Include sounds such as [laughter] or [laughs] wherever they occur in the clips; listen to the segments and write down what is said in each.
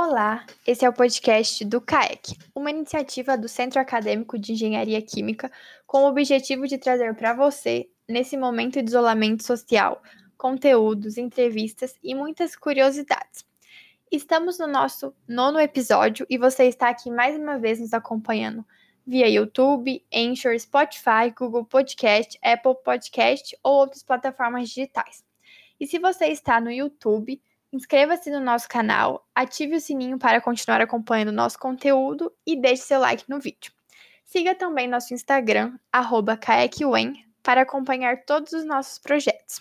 Olá, esse é o podcast do CAEC, uma iniciativa do Centro Acadêmico de Engenharia Química com o objetivo de trazer para você, nesse momento de isolamento social, conteúdos, entrevistas e muitas curiosidades. Estamos no nosso nono episódio e você está aqui mais uma vez nos acompanhando via YouTube, Anchor, Spotify, Google Podcast, Apple Podcast ou outras plataformas digitais. E se você está no YouTube, Inscreva-se no nosso canal, ative o sininho para continuar acompanhando nosso conteúdo e deixe seu like no vídeo. Siga também nosso Instagram, @kaekwen, para acompanhar todos os nossos projetos.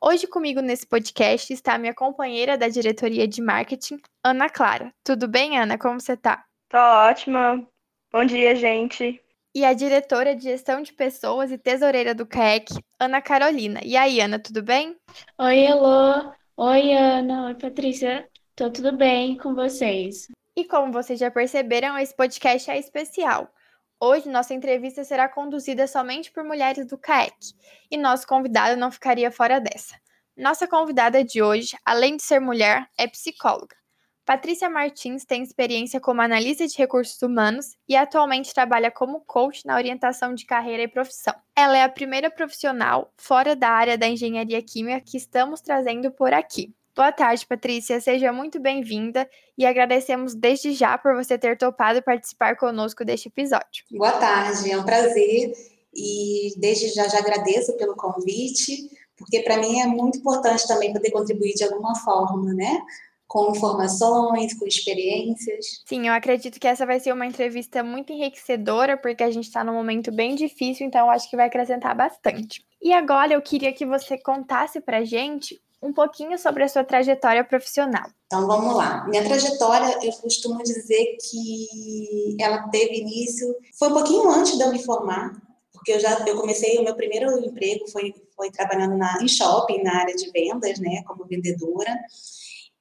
Hoje comigo nesse podcast está minha companheira da diretoria de marketing, Ana Clara. Tudo bem, Ana? Como você está? Tô ótima. Bom dia, gente. E a diretora de gestão de pessoas e tesoureira do CAEC, Ana Carolina. E aí, Ana, tudo bem? Oi, Elô. Oi, Ana. Oi, Patrícia. Tô tudo bem com vocês? E como vocês já perceberam, esse podcast é especial. Hoje, nossa entrevista será conduzida somente por mulheres do CAEC e nosso convidado não ficaria fora dessa. Nossa convidada de hoje, além de ser mulher, é psicóloga. Patrícia Martins tem experiência como analista de recursos humanos e atualmente trabalha como coach na orientação de carreira e profissão. Ela é a primeira profissional fora da área da engenharia química que estamos trazendo por aqui. Boa tarde, Patrícia. Seja muito bem-vinda e agradecemos desde já por você ter topado participar conosco deste episódio. Boa tarde, é um prazer e desde já já agradeço pelo convite, porque para mim é muito importante também poder contribuir de alguma forma, né? Com informações, com experiências. Sim, eu acredito que essa vai ser uma entrevista muito enriquecedora, porque a gente está num momento bem difícil, então acho que vai acrescentar bastante. E agora eu queria que você contasse pra gente um pouquinho sobre a sua trajetória profissional. Então vamos lá. Minha trajetória, eu costumo dizer que ela teve início, foi um pouquinho antes de eu me formar, porque eu já eu comecei o meu primeiro emprego foi foi trabalhando na em shopping na área de vendas, né, como vendedora.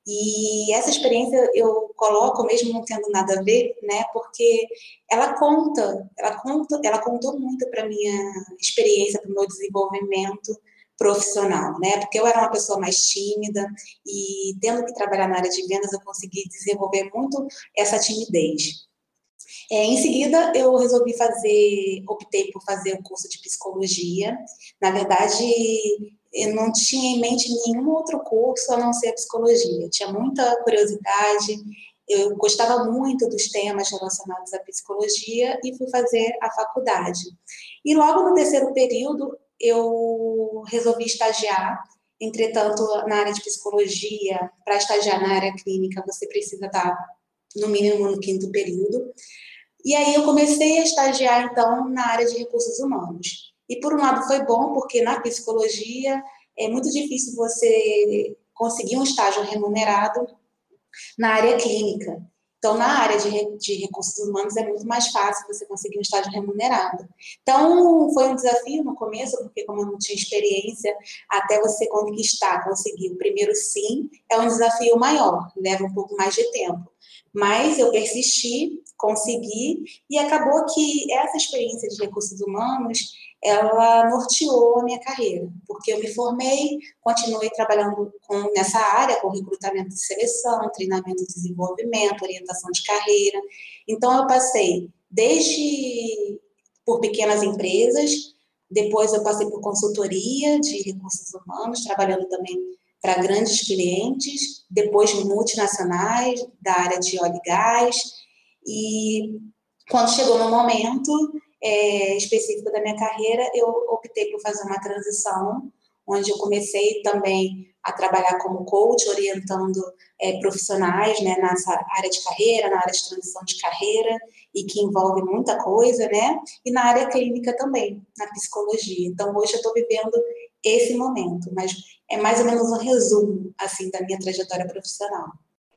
E essa experiência eu coloco mesmo não tendo nada a ver, né? Porque ela conta, ela conta, ela contou muito para minha experiência, para o meu desenvolvimento profissional, né? Porque eu era uma pessoa mais tímida e tendo que trabalhar na área de vendas eu consegui desenvolver muito essa timidez. É, em seguida, eu resolvi fazer, optei por fazer o curso de psicologia. Na verdade, eu não tinha em mente nenhum outro curso a não ser a psicologia. Eu tinha muita curiosidade, eu gostava muito dos temas relacionados à psicologia e fui fazer a faculdade. E logo no terceiro período, eu resolvi estagiar. Entretanto, na área de psicologia, para estagiar na área clínica, você precisa estar no mínimo no quinto período. E aí eu comecei a estagiar, então, na área de recursos humanos. E por um lado foi bom, porque na psicologia é muito difícil você conseguir um estágio remunerado na área clínica. Então, na área de, de recursos humanos é muito mais fácil você conseguir um estágio remunerado. Então, foi um desafio no começo, porque como eu não tinha experiência, até você conquistar, conseguir o primeiro sim, é um desafio maior, leva um pouco mais de tempo. Mas eu persisti, consegui, e acabou que essa experiência de recursos humanos ela norteou a minha carreira, porque eu me formei, continuei trabalhando com, nessa área, com recrutamento e seleção, treinamento e desenvolvimento, orientação de carreira. Então, eu passei desde por pequenas empresas, depois eu passei por consultoria de recursos humanos, trabalhando também para grandes clientes, depois multinacionais da área de óleo e gás, e quando chegou no momento, é, específico da minha carreira, eu optei por fazer uma transição, onde eu comecei também a trabalhar como coach, orientando é, profissionais né, nessa área de carreira, na área de transição de carreira, e que envolve muita coisa, né? E na área clínica também, na psicologia. Então, hoje eu estou vivendo esse momento, mas é mais ou menos um resumo, assim, da minha trajetória profissional.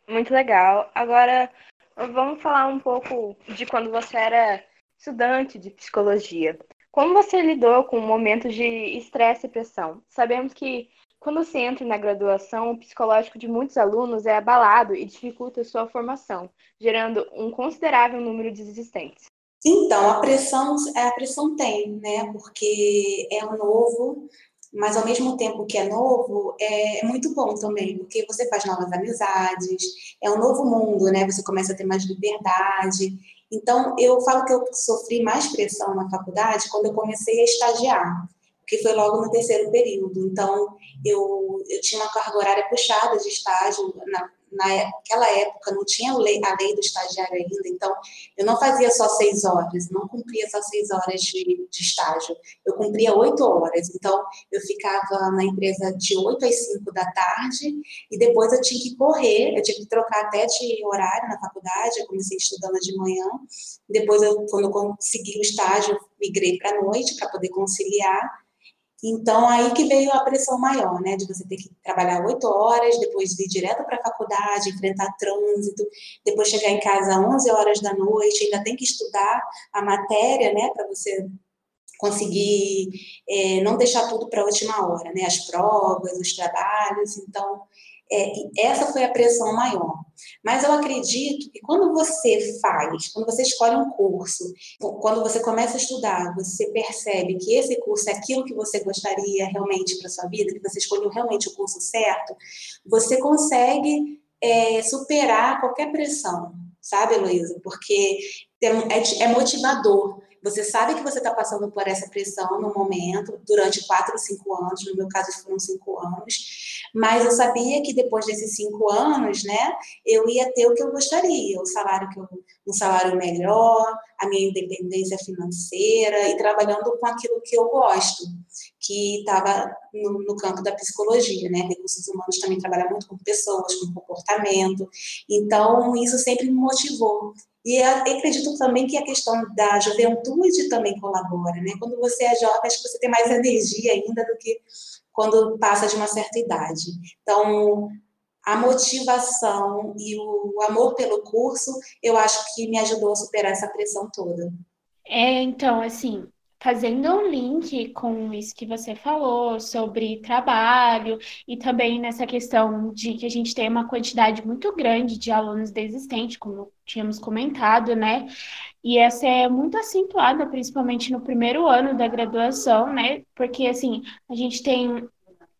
Muito legal. Agora, vamos falar um pouco de quando você era estudante de psicologia. Como você lidou com momentos de estresse e pressão? Sabemos que quando se entra na graduação, o psicológico de muitos alunos é abalado e dificulta sua formação, gerando um considerável número de desistentes. Então, a pressão, a pressão tem, né? Porque é o novo, mas ao mesmo tempo que é novo, é, é, muito bom também, porque você faz novas amizades, é um novo mundo, né? Você começa a ter mais liberdade. Então, eu falo que eu sofri mais pressão na faculdade quando eu comecei a estagiar, porque foi logo no terceiro período. Então, eu, eu tinha uma carga horária puxada de estágio na, naquela época não tinha a lei do estagiário ainda, então eu não fazia só seis horas, não cumpria só seis horas de, de estágio, eu cumpria oito horas, então eu ficava na empresa de oito às cinco da tarde e depois eu tinha que correr, eu tinha que trocar até de horário na faculdade, eu comecei estudando de manhã, depois eu, quando eu consegui o estágio, migrei para a noite para poder conciliar, então, aí que veio a pressão maior, né? De você ter que trabalhar oito horas, depois ir direto para a faculdade, enfrentar trânsito, depois chegar em casa às 11 horas da noite, ainda tem que estudar a matéria, né? Para você conseguir é, não deixar tudo para a última hora, né? As provas, os trabalhos. Então, é, essa foi a pressão maior. Mas eu acredito que quando você faz, quando você escolhe um curso, quando você começa a estudar, você percebe que esse curso é aquilo que você gostaria realmente para sua vida, que você escolheu realmente o curso certo, você consegue é, superar qualquer pressão, sabe, Heloísa? Porque é, é, motivador. Você sabe que você está passando por essa pressão no momento, durante quatro, cinco anos, no meu caso foram cinco anos, mas eu sabia que depois desses cinco anos, né, eu ia ter o que eu gostaria, o salário que eu, um salário melhor, a minha independência financeira e trabalhando com aquilo que eu gosto, que estava no, no, campo da psicologia, né, recursos humanos também trabalha muito com pessoas, com comportamento, então isso sempre me motivou. E acredito também que a questão da juventude também colabora, né? Quando você é jovem, acho que você tem mais energia ainda do que quando passa de uma certa idade. Então, a motivação e o amor pelo curso, eu acho que me ajudou a superar essa pressão toda. É, então, assim, fazendo um link com isso que você falou sobre trabalho e também nessa questão de que a gente tem uma quantidade muito grande de alunos desistentes, como tínhamos comentado, né? E essa é muito acentuada, principalmente no primeiro ano da graduação, né? Porque, assim, a gente tem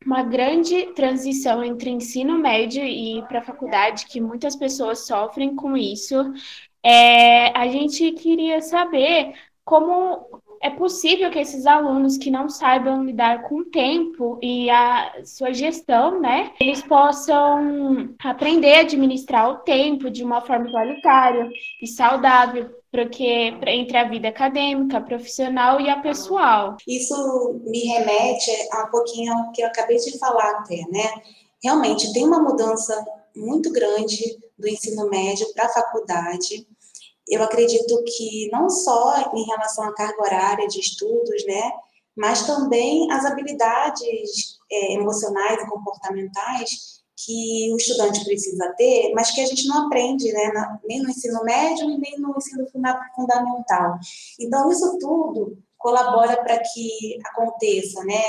uma grande transição entre ensino médio e para a faculdade, que muitas pessoas sofrem com isso. É, a gente queria saber como é possível que esses alunos que não saibam lidar com o tempo e a sua gestão, né, eles possam aprender a administrar o tempo de uma forma igualitária e saudável, porque entre a vida acadêmica, profissional e a pessoal. Isso me remete a um pouquinho ao que eu acabei de falar até, né? Realmente tem uma mudança muito grande do ensino médio para a faculdade eu acredito que não só em relação à carga horária de estudos, né, mas também as habilidades é, emocionais e comportamentais que o estudante precisa ter, mas que a gente não aprende, né, nem no ensino médio e nem no ensino fundamental. Então, isso tudo colabora para que aconteça, né,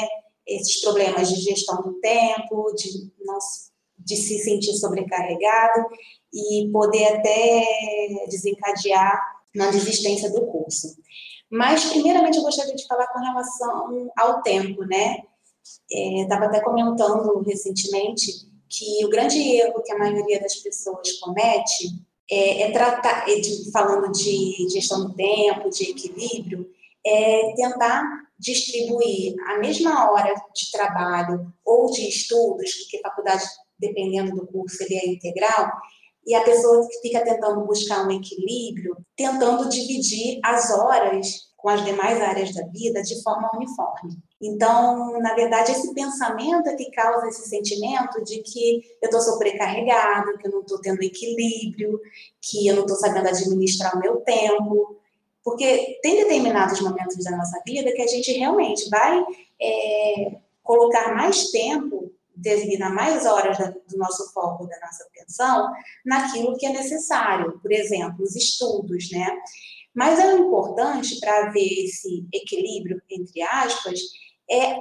esses problemas de gestão do tempo, de de se sentir sobrecarregado e poder até desencadear na desistência do curso. Mas, primeiramente, eu gostaria de falar com relação ao tempo, né? Estava é, até comentando recentemente que o grande erro que a maioria das pessoas comete é, é tratar, é de, falando de gestão do tempo, de equilíbrio, é tentar distribuir a mesma hora de trabalho ou de estudos, porque faculdade, dependendo do curso, ele é integral, e a pessoa fica tentando buscar um equilíbrio, tentando dividir as horas com as demais áreas da vida de forma uniforme. Então, na verdade, esse pensamento é que causa esse sentimento de que eu estou sobrecarregado, que eu não estou tendo equilíbrio, que eu não estou sabendo administrar o meu tempo. Porque tem determinados momentos da nossa vida que a gente realmente vai é, colocar mais tempo designar mais horas do nosso foco, da nossa atenção, naquilo que é necessário, por exemplo, os estudos, né? Mas é importante para ver esse equilíbrio, entre aspas, é,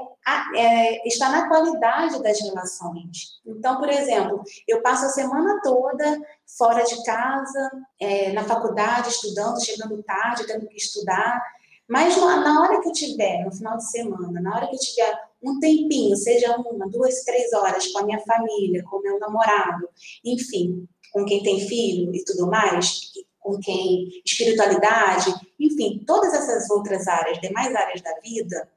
é, está na qualidade das relações. Então, por exemplo, eu passo a semana toda fora de casa, é, na faculdade, estudando, chegando tarde, tendo que estudar, Mas na hora que eu tiver, no final de semana, na hora que eu tiver um tempinho, seja uma, duas, três horas com a minha família, com meu namorado, enfim, com quem tem filho e tudo mais, com quem espiritualidade, enfim, todas essas outras áreas, demais áreas da vida,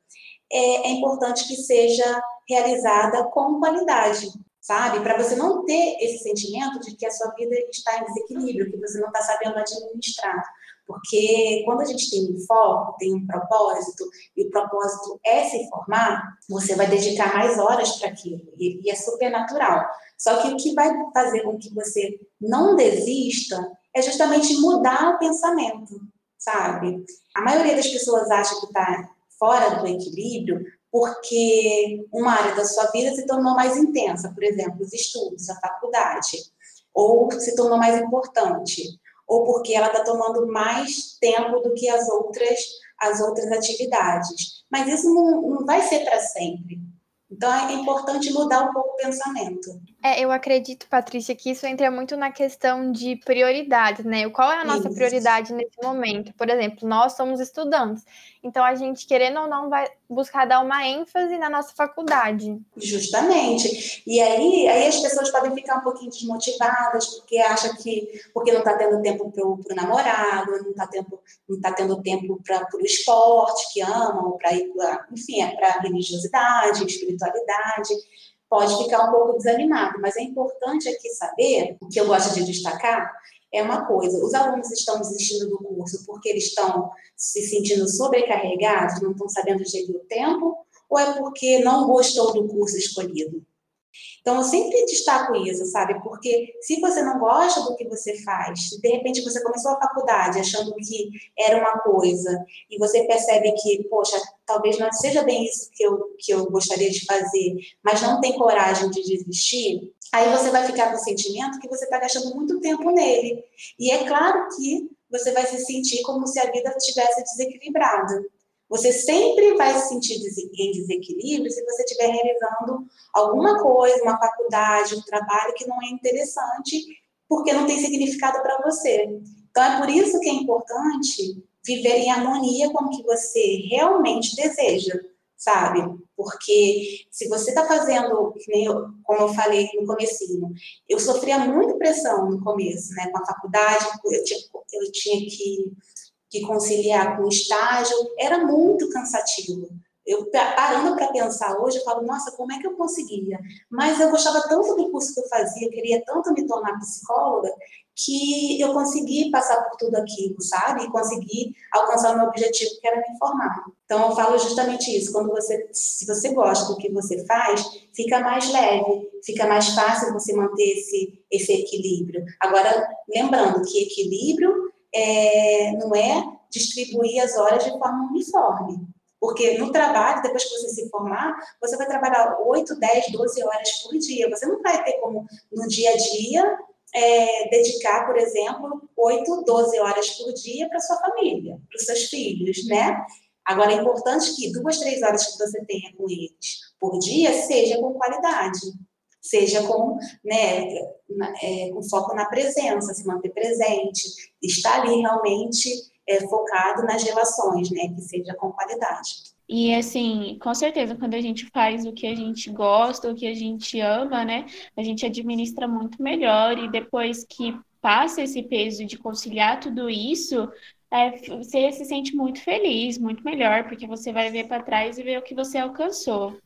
é, é importante que seja realizada com qualidade, sabe? Para você não ter esse sentimento de que a sua vida está em desequilíbrio, que você não está sabendo administrar. Porque quando a gente tem um foco, tem um propósito, e o propósito é se formar, você vai dedicar mais horas para aquilo, e, é super natural. Só que o que vai fazer com que você não desista é justamente mudar o pensamento, sabe? A maioria das pessoas acha que está fora do equilíbrio porque uma área da sua vida se tornou mais intensa, por exemplo, os estudos, a faculdade, ou se tornou mais importante, ou porque ela está tomando mais tempo do que as outras as outras atividades. Mas isso não, não vai ser para sempre. Então é importante mudar um pouco o pensamento. É, eu acredito, Patrícia, que isso entra muito na questão de prioridades, né? Qual é a nossa isso. prioridade nesse momento? Por exemplo, nós somos estudantes, então a gente, querendo ou não, vai buscar dar uma ênfase na nossa faculdade. Justamente. E aí, aí as pessoas podem ficar um pouquinho desmotivadas, porque acham que porque não está tendo tempo para o namorado, não está tendo, não tá tendo tempo para o esporte que amam, para enfim, é para religiosidade, espiritualidade pode ficar um pouco desanimado, mas é importante aqui saber, o que eu gosto de destacar, é uma coisa, os alunos estão desistindo do curso porque eles estão se sentindo sobrecarregados, não estão sabendo gerir o tempo, ou é porque não gostou do curso escolhido? Então, eu sempre destaco isso, sabe? Porque se você não gosta do que você faz, de repente você começou a faculdade achando que era uma coisa, e você percebe que, poxa, talvez não seja bem isso que eu, que eu gostaria de fazer, mas não tem coragem de desistir, aí você vai ficar com o sentimento que você está gastando muito tempo nele. E é claro que você vai se sentir como se a vida estivesse desequilibrada. Você sempre vai se sentir em desequilíbrio se você estiver realizando alguma coisa, uma faculdade, um trabalho que não é interessante, porque não tem significado para você. Então, é por isso que é importante viver em harmonia com o que você realmente deseja, sabe? Porque se você está fazendo, como eu falei no comecinho, eu sofria muito pressão no começo, né? Com a faculdade, eu tinha, eu tinha que que conciliar com o estágio era muito cansativo. Eu parando para pensar hoje, eu falo, nossa, como é que eu conseguia? Mas eu gostava tanto do curso que eu fazia, eu queria tanto me tornar psicóloga, que eu consegui passar por tudo aquilo, sabe? E consegui alcançar o meu objetivo, que era me formar. Então, eu falo justamente isso. Quando você, se você gosta do que você faz, fica mais leve, fica mais fácil você manter esse, esse equilíbrio. Agora, lembrando que equilíbrio é, não é distribuir as horas de forma uniforme. Porque no trabalho, depois que você se formar, você vai trabalhar 8, 10, 12 horas por dia. Você não vai ter como, no dia a dia, é, dedicar, por exemplo, 8, 12 horas por dia para sua família, para os seus filhos, né? Agora, é importante que duas, três horas que você tenha com eles por dia seja com qualidade seja com, né, é, com foco na presença, se manter presente, estar ali realmente é, focado nas relações, né, que seja com qualidade. E assim, com certeza, quando a gente faz o que a gente gosta, o que a gente ama, né, a gente administra muito melhor e depois que passa esse peso de conciliar tudo isso, é, você se sente muito feliz, muito melhor, porque você vai ver para trás e ver o que você alcançou.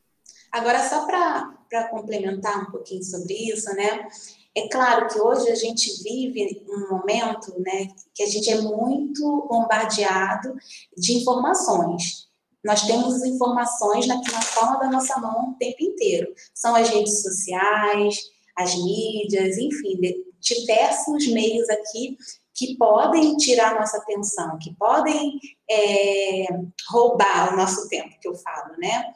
Agora, só para complementar um pouquinho sobre isso, né? É claro que hoje a gente vive um momento né, que a gente é muito bombardeado de informações. Nós temos informações na, na palma da nossa mão o tempo inteiro. São as redes sociais, as mídias, enfim, diversos meios aqui que podem tirar nossa atenção, que podem é, roubar o nosso tempo, que eu falo, né?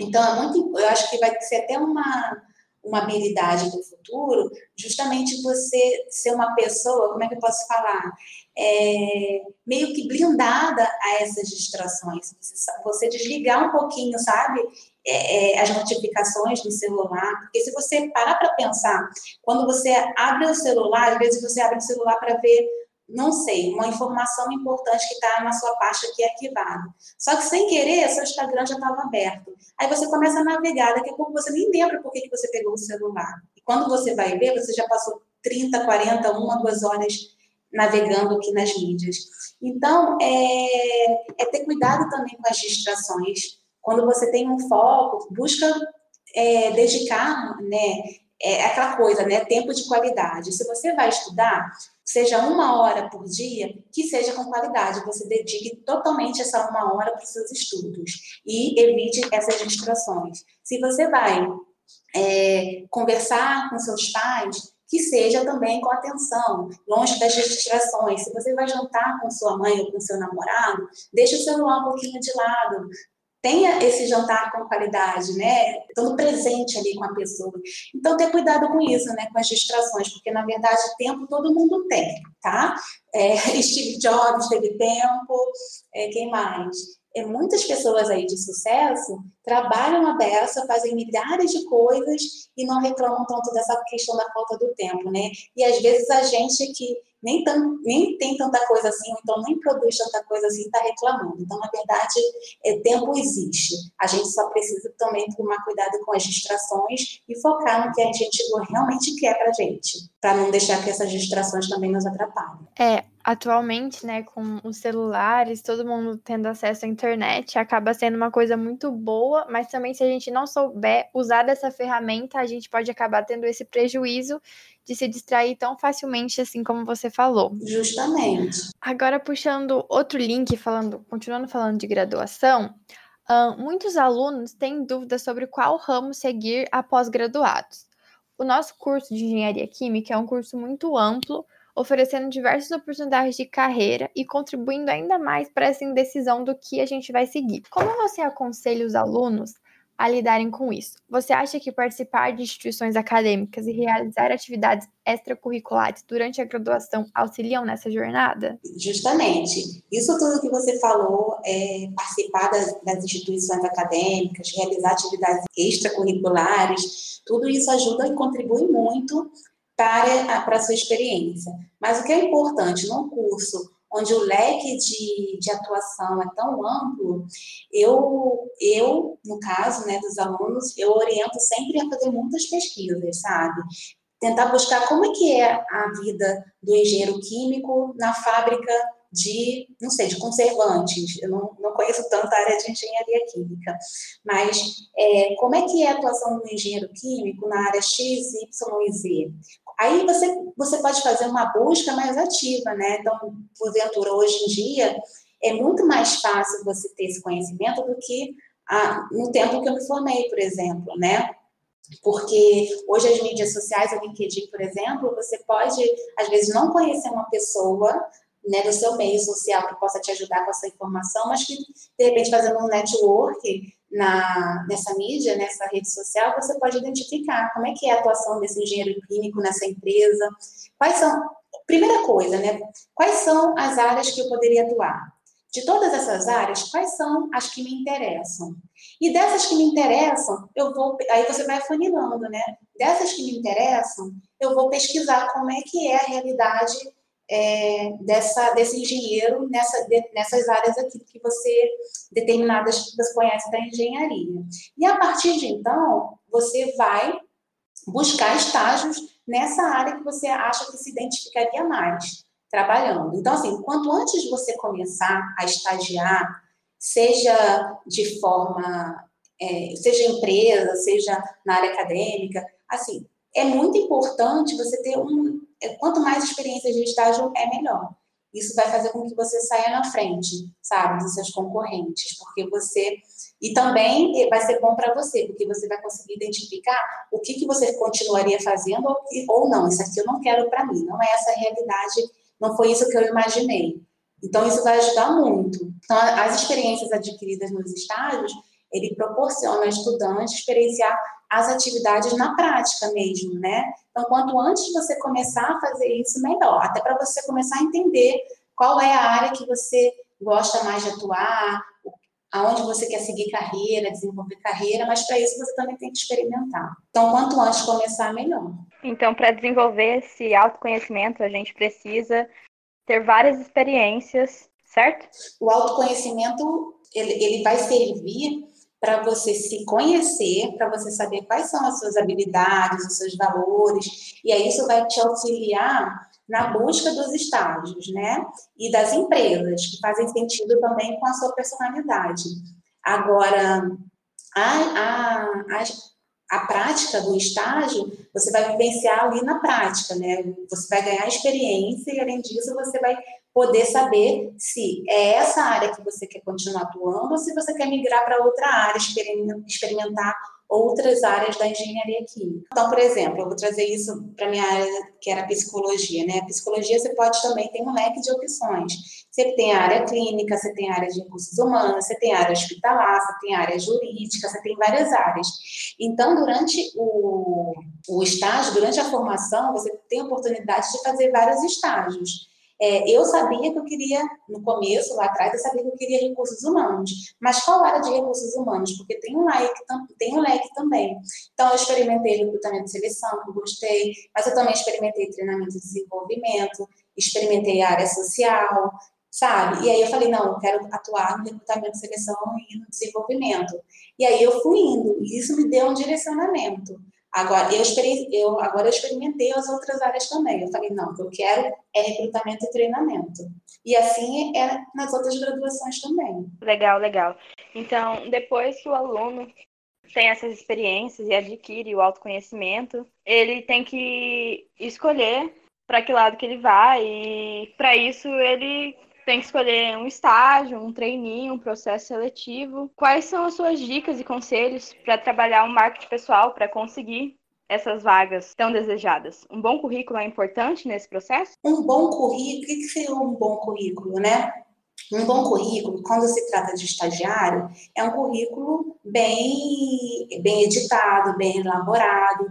Então, é muito, eu acho que vai ser até uma, uma habilidade do futuro, justamente você ser uma pessoa, como é que eu posso falar? É, meio que blindada a essas distrações. Você, você desligar um pouquinho, sabe? É, é, as notificações do celular. Porque se você parar para pensar, quando você abre o celular, às vezes você abre o celular para ver não sei, uma informação importante que está na sua pasta aqui arquivada. Só que sem querer, seu Instagram já estava aberto. Aí você começa a navegar, daqui a pouco você nem lembra por que, que você pegou o celular. E quando você vai ver, você já passou 30, 40, uma, duas horas navegando aqui nas mídias. Então, é, é ter cuidado também com as distrações. Quando você tem um foco, busca é, dedicar, né, é aquela coisa, né? Tempo de qualidade. Se você vai estudar, seja uma hora por dia, que seja com qualidade. Você dedique totalmente essa uma hora para os seus estudos e evite essas distrações. Se você vai é, conversar com seus pais, que seja também com atenção, longe das distrações. Se você vai jantar com sua mãe ou com seu namorado, deixe o celular um pouquinho de lado, tenha esse jantar com qualidade, né? Estando presente ali com a pessoa. Então, ter cuidado com isso, né? Com as distrações, porque na verdade tempo todo mundo tem, tá? É, [laughs] Steve Jobs teve tempo, é, quem mais? é, muitas pessoas aí de sucesso trabalham a beça, fazem milhares de coisas e não reclamam tanto dessa questão da falta do tempo, né? E às vezes a gente que nem, nem tem tanta coisa assim, ou então nem produz tanta coisa assim, está reclamando. Então, na verdade, é, tempo existe. A gente só precisa também tomar cuidado com as distrações e focar no que a gente realmente quer para a gente, para não deixar que essas distrações também nos atrapalhem. É, atualmente, né, com os celulares, todo mundo tendo acesso à internet, acaba sendo uma coisa muito boa, mas também se a gente não souber usar dessa ferramenta, a gente pode acabar tendo esse prejuízo de se distrair tão facilmente assim como você falou. Justamente. Agora puxando outro link, falando, continuando falando de graduação, uh, muitos alunos têm dúvidas sobre qual ramo seguir após graduados. O nosso curso de engenharia química é um curso muito amplo, oferecendo diversas oportunidades de carreira e contribuindo ainda mais para essa indecisão do que a gente vai seguir. Como você aconselha os alunos a lidarem com isso. Você acha que participar de instituições acadêmicas e realizar atividades extracurriculares durante a graduação auxiliam nessa jornada? Justamente. Isso tudo que você falou, é, participar das, das instituições acadêmicas, realizar atividades extracurriculares, tudo isso ajuda e contribui muito para a, para a sua experiência. Mas o que é importante no curso onde o leque de, de atuação é tão amplo, eu, eu, no caso né, dos alunos, eu oriento sempre a fazer muitas pesquisas, sabe? Tentar buscar como é que é a vida do engenheiro químico na fábrica de, não sei, de conservantes. Eu não, não conheço tanto a área de engenharia química, mas é, como é que é a atuação do engenheiro químico na área X, Y e Z? Aí você, você pode fazer uma busca mais ativa, né? Então, porventura, hoje em dia, é muito mais fácil você ter esse conhecimento do que ah, no tempo que eu me formei, por exemplo, né? Porque hoje as mídias sociais, o LinkedIn, por exemplo, você pode, às vezes, não conhecer uma pessoa né, do seu meio social que possa te ajudar com essa informação, mas que, de repente, fazendo um network, na, nessa mídia, nessa rede social, você pode identificar como é que é a atuação desse engenheiro clínico nessa empresa, quais são, primeira coisa, né, quais são as áreas que eu poderia atuar? De todas essas áreas, quais são as que me interessam? E dessas que me interessam, eu vou, aí você vai afunilando, né? Dessas que me interessam, eu vou pesquisar como é que é a realidade é, dessa, desse engenheiro nessa, de, nessas áreas aqui que você, determinadas que você conhece da engenharia. E a partir de então, você vai buscar estágios nessa área que você acha que se identificaria mais trabalhando. Então, assim, quanto antes você começar a estagiar, seja de forma, é, seja empresa, seja na área acadêmica, assim, é muito importante você ter um, é, quanto mais experiência de estágio, é melhor. Isso vai fazer com que você saia na frente, sabe, dos seus concorrentes, porque você. E também vai ser bom para você, porque você vai conseguir identificar o que, que você continuaria fazendo ou não. Isso aqui eu não quero para mim, não é essa a realidade, não foi isso que eu imaginei. Então, isso vai ajudar muito. Então, as experiências adquiridas nos estágios, ele proporciona ao estudante experienciar as atividades na prática mesmo, né? Então, quanto antes você começar a fazer isso, melhor. Até para você começar a entender qual é a área que você gosta mais de atuar, aonde você quer seguir carreira, desenvolver carreira, mas para isso você também tem que experimentar. Então, quanto antes começar, melhor. Então, para desenvolver esse autoconhecimento, a gente precisa ter várias experiências, certo? O autoconhecimento ele, ele vai servir para você se conhecer, para você saber quais são as suas habilidades, os seus valores, e aí isso vai te auxiliar na busca dos estágios, né? E das empresas, que fazem sentido também com a sua personalidade. Agora, a, a, a, a prática do estágio, você vai vivenciar ali na prática, né? Você vai ganhar experiência e, além disso, você vai poder saber se é essa área que você quer continuar atuando ou se você quer migrar para outra área, experimentar outras áreas da engenharia química. Então, por exemplo, eu vou trazer isso para minha área, que era psicologia, né? A psicologia você pode também ter um leque de opções. Você tem a área clínica, você tem a área de recursos humanos, você tem a área hospitalar, você tem a área jurídica, você tem várias áreas. Então, durante o, o estágio, durante a formação, você tem a oportunidade de fazer vários estágios. É, eu sabia que eu queria, no começo, lá atrás, eu sabia que eu queria recursos humanos. Mas qual área de recursos humanos? Porque tem um leque, tem um leque também. Então, eu experimentei recrutamento de seleção, que eu gostei, mas eu também experimentei treinamento de desenvolvimento, experimentei área social, sabe? E aí eu falei, não, eu quero atuar no recrutamento seleção e no desenvolvimento. E aí eu fui indo, e isso me deu um direcionamento. Agora eu, eu, agora eu experimentei as outras áreas também. Eu falei, não, o que eu quero é recrutamento e treinamento. E assim é nas outras graduações também. Legal, legal. Então, depois que o aluno tem essas experiências e adquire o autoconhecimento, ele tem que escolher para que lado que ele vai e para isso ele tem que escolher um estágio, um treininho, um processo seletivo. Quais são as suas dicas e conselhos para trabalhar o marketing pessoal para conseguir essas vagas tão desejadas? Um bom currículo é importante nesse processo? Um bom currículo, o que seria um bom currículo, né? Um bom currículo, quando se trata de estagiário, é um currículo bem, bem editado, bem elaborado.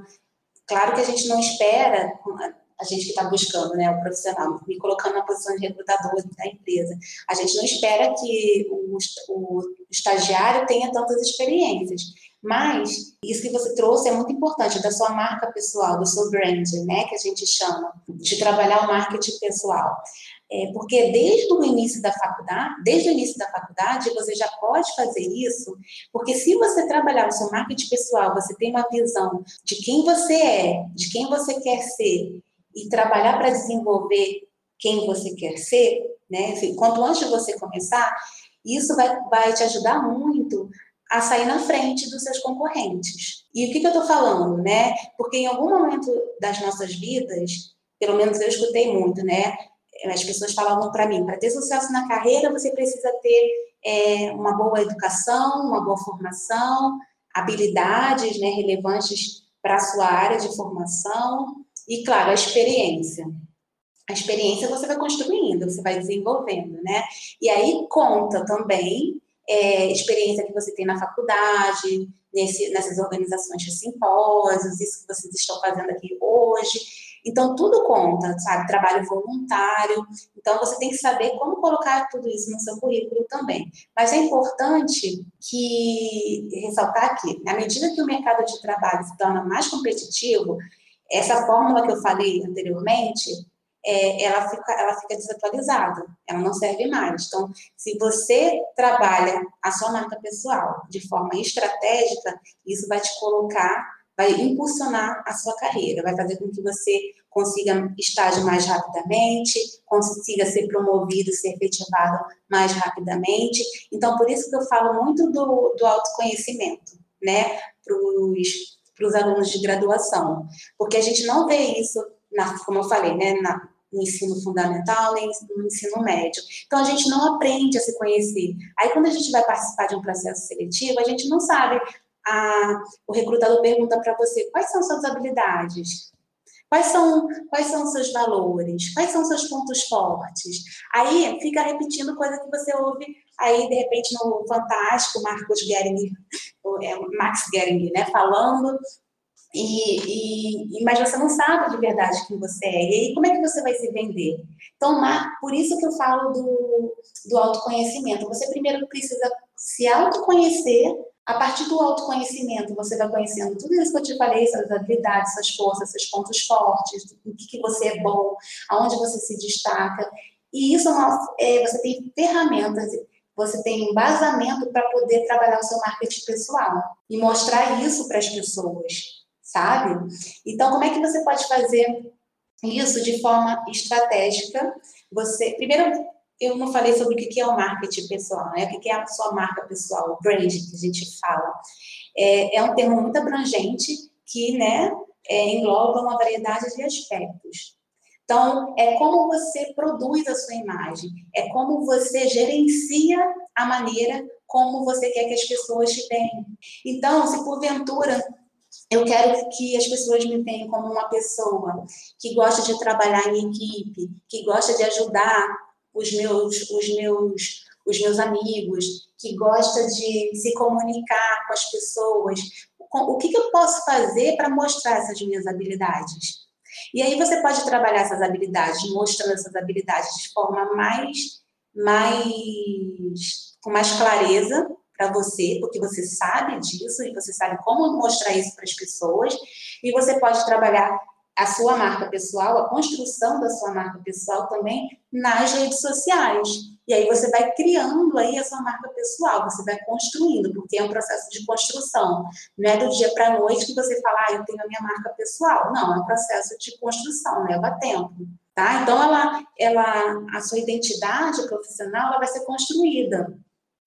Claro que a gente não espera a gente que está buscando, né, o profissional, me colocando na posição de recrutador da empresa. A gente não espera que o, o estagiário tenha tantas experiências, mas isso que você trouxe é muito importante, da sua marca pessoal, do seu brand, né, que a gente chama, de trabalhar o marketing pessoal. É, porque desde o início da faculdade, desde o início da faculdade, você já pode fazer isso, porque se você trabalhar o seu marketing pessoal, você tem uma visão de quem você é, de quem você quer ser, e trabalhar para desenvolver quem você quer ser, né? Quanto antes você começar, isso vai, vai te ajudar muito a sair na frente dos seus concorrentes. E o que, que eu estou falando, né? Porque em algum momento das nossas vidas, pelo menos eu escutei muito, né? As pessoas falavam para mim, para ter sucesso na carreira, você precisa ter é, uma boa educação, uma boa formação, habilidades né, relevantes para a sua área de formação, e, claro, a experiência. A experiência você vai construindo, você vai desenvolvendo, né? E aí conta também é, experiência que você tem na faculdade, nesse, nessas organizações de simpósios, isso que vocês estão fazendo aqui hoje. Então, tudo conta, sabe? Trabalho voluntário. Então, você tem que saber como colocar tudo isso no seu currículo também. Mas é importante que ressaltar aqui, à medida que o mercado de trabalho se torna mais competitivo, essa fórmula que eu falei anteriormente, é, ela, fica, ela fica desatualizada, ela não serve mais. Então, se você trabalha a sua marca pessoal de forma estratégica, isso vai te colocar, vai impulsionar a sua carreira, vai fazer com que você consiga estágio mais rapidamente, consiga ser promovido, ser efetivado mais rapidamente. Então, por isso que eu falo muito do, do autoconhecimento, né, para os para os alunos de graduação, porque a gente não vê isso, na, como eu falei, né, na, no ensino fundamental nem no ensino médio. Então, a gente não aprende a se conhecer. Aí, quando a gente vai participar de um processo seletivo, a gente não sabe. A, o recrutador pergunta para você quais são suas habilidades, Quais são, quais são os seus valores? Quais são os seus pontos fortes? Aí fica repetindo coisa que você ouve aí, de repente, no Fantástico, Marcos Gering, é, Max Gering, né, falando, e, e, mas você não sabe de verdade quem você é. E aí, como é que você vai se vender? Então, por isso que eu falo do, do autoconhecimento. Você primeiro precisa se autoconhecer a partir do autoconhecimento, você vai conhecendo tudo isso que eu te falei, suas habilidades, suas forças, seus pontos fortes, o que, que você é bom, aonde você se destaca. E isso é, você tem ferramentas, você tem embasamento para poder trabalhar o seu marketing pessoal e mostrar isso para as pessoas, sabe? Então, como é que você pode fazer isso de forma estratégica? Você, primeiro, eu não falei sobre o que é o marketing pessoal, né? O que é a sua marca pessoal, o brand que a gente fala. É, é um termo muito abrangente que, né, é, engloba uma variedade de aspectos. Então, é como você produz a sua imagem, é como você gerencia a maneira como você quer que as pessoas te veem. Então, se porventura eu quero que as pessoas me tenham como uma pessoa que gosta de trabalhar em equipe, que gosta de ajudar os meus, os meus, os meus amigos, que gosta de se comunicar com as pessoas. O que, que eu posso fazer para mostrar essas minhas habilidades? E aí você pode trabalhar essas habilidades, mostrando essas habilidades de forma mais, mais com mais clareza para você, porque você sabe disso e você sabe como mostrar isso para as pessoas. E você pode trabalhar a sua marca pessoal, a construção da sua marca pessoal também nas redes sociais. E aí você vai criando aí a sua marca pessoal, você vai construindo, porque é um processo de construção. Não é do dia para a noite que você fala, ah, eu tenho a minha marca pessoal. Não, é um processo de construção, leva tempo. Tá? Então, ela, ela, a sua identidade profissional ela vai ser construída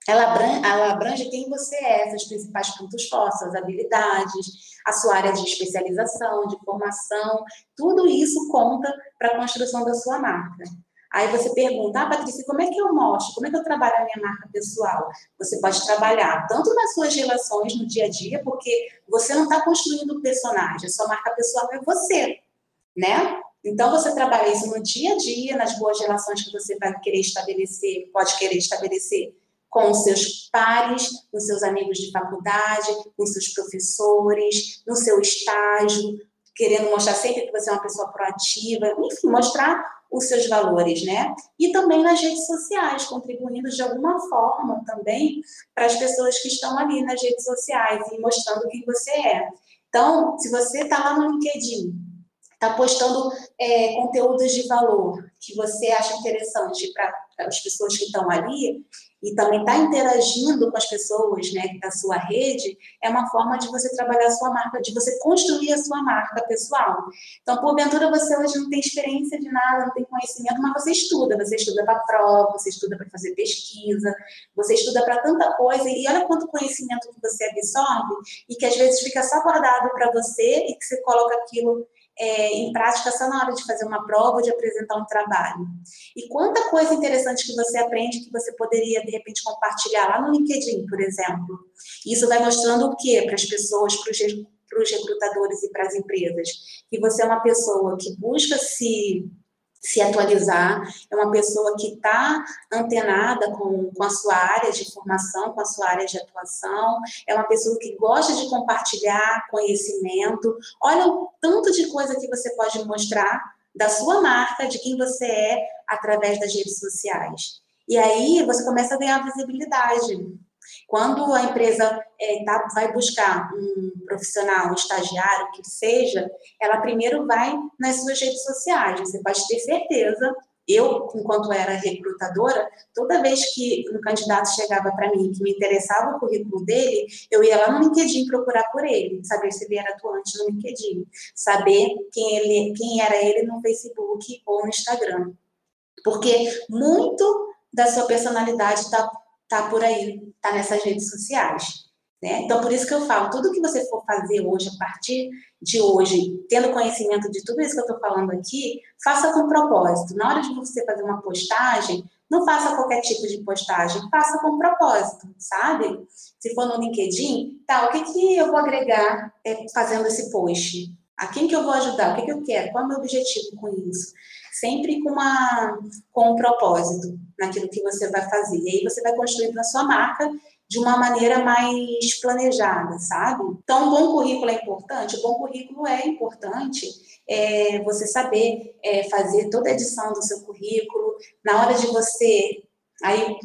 ela abrange, ela abrange quem você é, seus principais pontos fortes, suas habilidades, a sua área de especialização, de formação, tudo isso conta para a construção da sua marca. Aí você pergunta, ah, Patrícia, como é que eu mostro? Como é que eu trabalho a minha marca pessoal? Você pode trabalhar tanto nas suas relações no dia a dia, porque você não está construindo o personagem, a sua marca pessoal é você, né? Então, você trabalha isso no dia a dia, nas boas relações que você vai querer estabelecer, pode querer estabelecer com os seus pares, com seus amigos de faculdade, com seus professores, no seu estágio, querendo mostrar sempre que você é uma pessoa proativa, enfim, mostrar os seus valores, né? E também nas redes sociais, contribuindo de alguma forma também para as pessoas que estão ali nas redes sociais e mostrando quem você é. Então, se você está lá no LinkedIn, está postando é, conteúdos de valor que você acha interessante para as pessoas que estão ali, e também está interagindo com as pessoas né, da sua rede, é uma forma de você trabalhar a sua marca, de você construir a sua marca pessoal. Então, porventura, você hoje não tem experiência de nada, não tem conhecimento, mas você estuda, você estuda para prova, você estuda para fazer pesquisa, você estuda para tanta coisa, e olha quanto conhecimento que você absorve, e que às vezes fica só guardado para você, e que você coloca aquilo é, em prática só na hora de fazer uma prova ou de apresentar um trabalho. E quanta coisa interessante que você aprende que você poderia, de repente, compartilhar lá no LinkedIn, por exemplo. Isso vai mostrando o quê para as pessoas, para os recrutadores e para as empresas? Que você é uma pessoa que busca se se atualizar, é uma pessoa que está antenada com, com a sua área de formação, com a sua área de atuação, é uma pessoa que gosta de compartilhar conhecimento. Olha o tanto de coisa que você pode mostrar da sua marca, de quem você é, através das redes sociais. E aí você começa a ganhar visibilidade. Quando a empresa é, tá, vai buscar um profissional, um estagiário, que seja, ela primeiro vai nas suas redes sociais. Você pode ter certeza. Eu, enquanto era recrutadora, toda vez que um candidato chegava para mim que me interessava o currículo dele, eu ia lá no LinkedIn procurar por ele, saber se ele era atuante no LinkedIn, saber quem, ele, quem era ele no Facebook ou no Instagram. Porque muito da sua personalidade está tá por aí, tá nessas redes sociais. Né? Então, por isso que eu falo, tudo que você for fazer hoje, a partir de hoje, tendo conhecimento de tudo isso que eu estou falando aqui, faça com propósito. Na hora de você fazer uma postagem, não faça qualquer tipo de postagem, faça com propósito, sabe? Se for no LinkedIn, tá, o que, que eu vou agregar é, fazendo esse post? A quem que eu vou ajudar? O que, que eu quero? Qual é o meu objetivo com isso? Sempre com, uma, com um propósito naquilo que você vai fazer. E aí você vai construindo a sua marca de uma maneira mais planejada, sabe? Então, um bom currículo é importante? O bom currículo é importante é, você saber é, fazer toda a edição do seu currículo, na hora de você. Aí,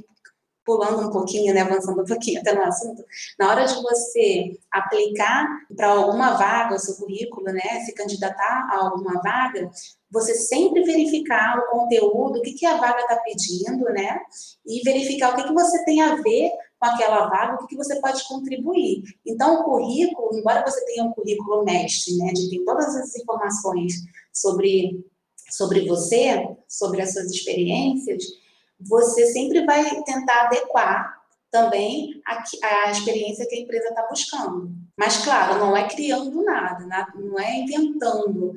pulando um pouquinho, né, avançando um pouquinho até no assunto, na hora de você aplicar para alguma vaga o seu currículo, né, se candidatar a alguma vaga, você sempre verificar o conteúdo, o que, que a vaga está pedindo, né? E verificar o que, que você tem a ver com aquela vaga, o que, que você pode contribuir. Então, o currículo, embora você tenha um currículo mestre, né, de ter todas as informações sobre, sobre você, sobre as suas experiências, você sempre vai tentar adequar também a, a experiência que a empresa está buscando. Mas, claro, não é criando nada, não é inventando,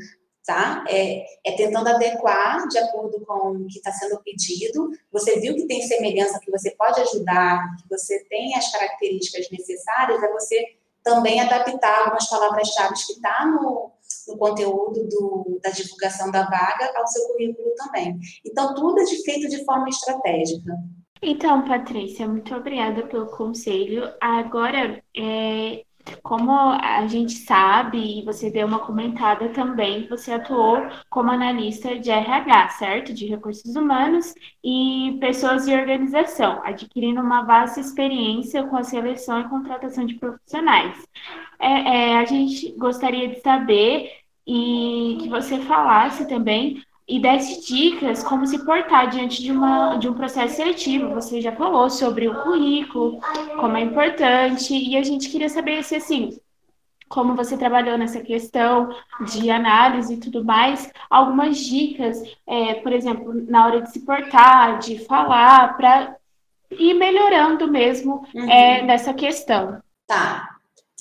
tá? É, é tentando adequar de acordo com o que está sendo pedido. Você viu que tem semelhança, que você pode ajudar, que você tem as características necessárias, é você também adaptar algumas palavras-chave que está no, no conteúdo do, da divulgação da vaga ao seu currículo também. Então, tudo é feito de forma estratégica. Então, Patrícia, muito obrigada pelo conselho. Agora, é, como a gente sabe, e você deu uma comentada também, você atuou como analista de RH, certo? De recursos humanos e pessoas de organização, adquirindo uma vasta experiência com a seleção e contratação de profissionais. É, é, a gente gostaria de saber e que você falasse também e desse dicas como se portar diante de, uma, de um processo seletivo. Você já falou sobre o currículo, como é importante, e a gente queria saber se, assim, como você trabalhou nessa questão de análise e tudo mais, algumas dicas, é, por exemplo, na hora de se portar, de falar, para ir melhorando mesmo uhum. é, nessa questão. Tá.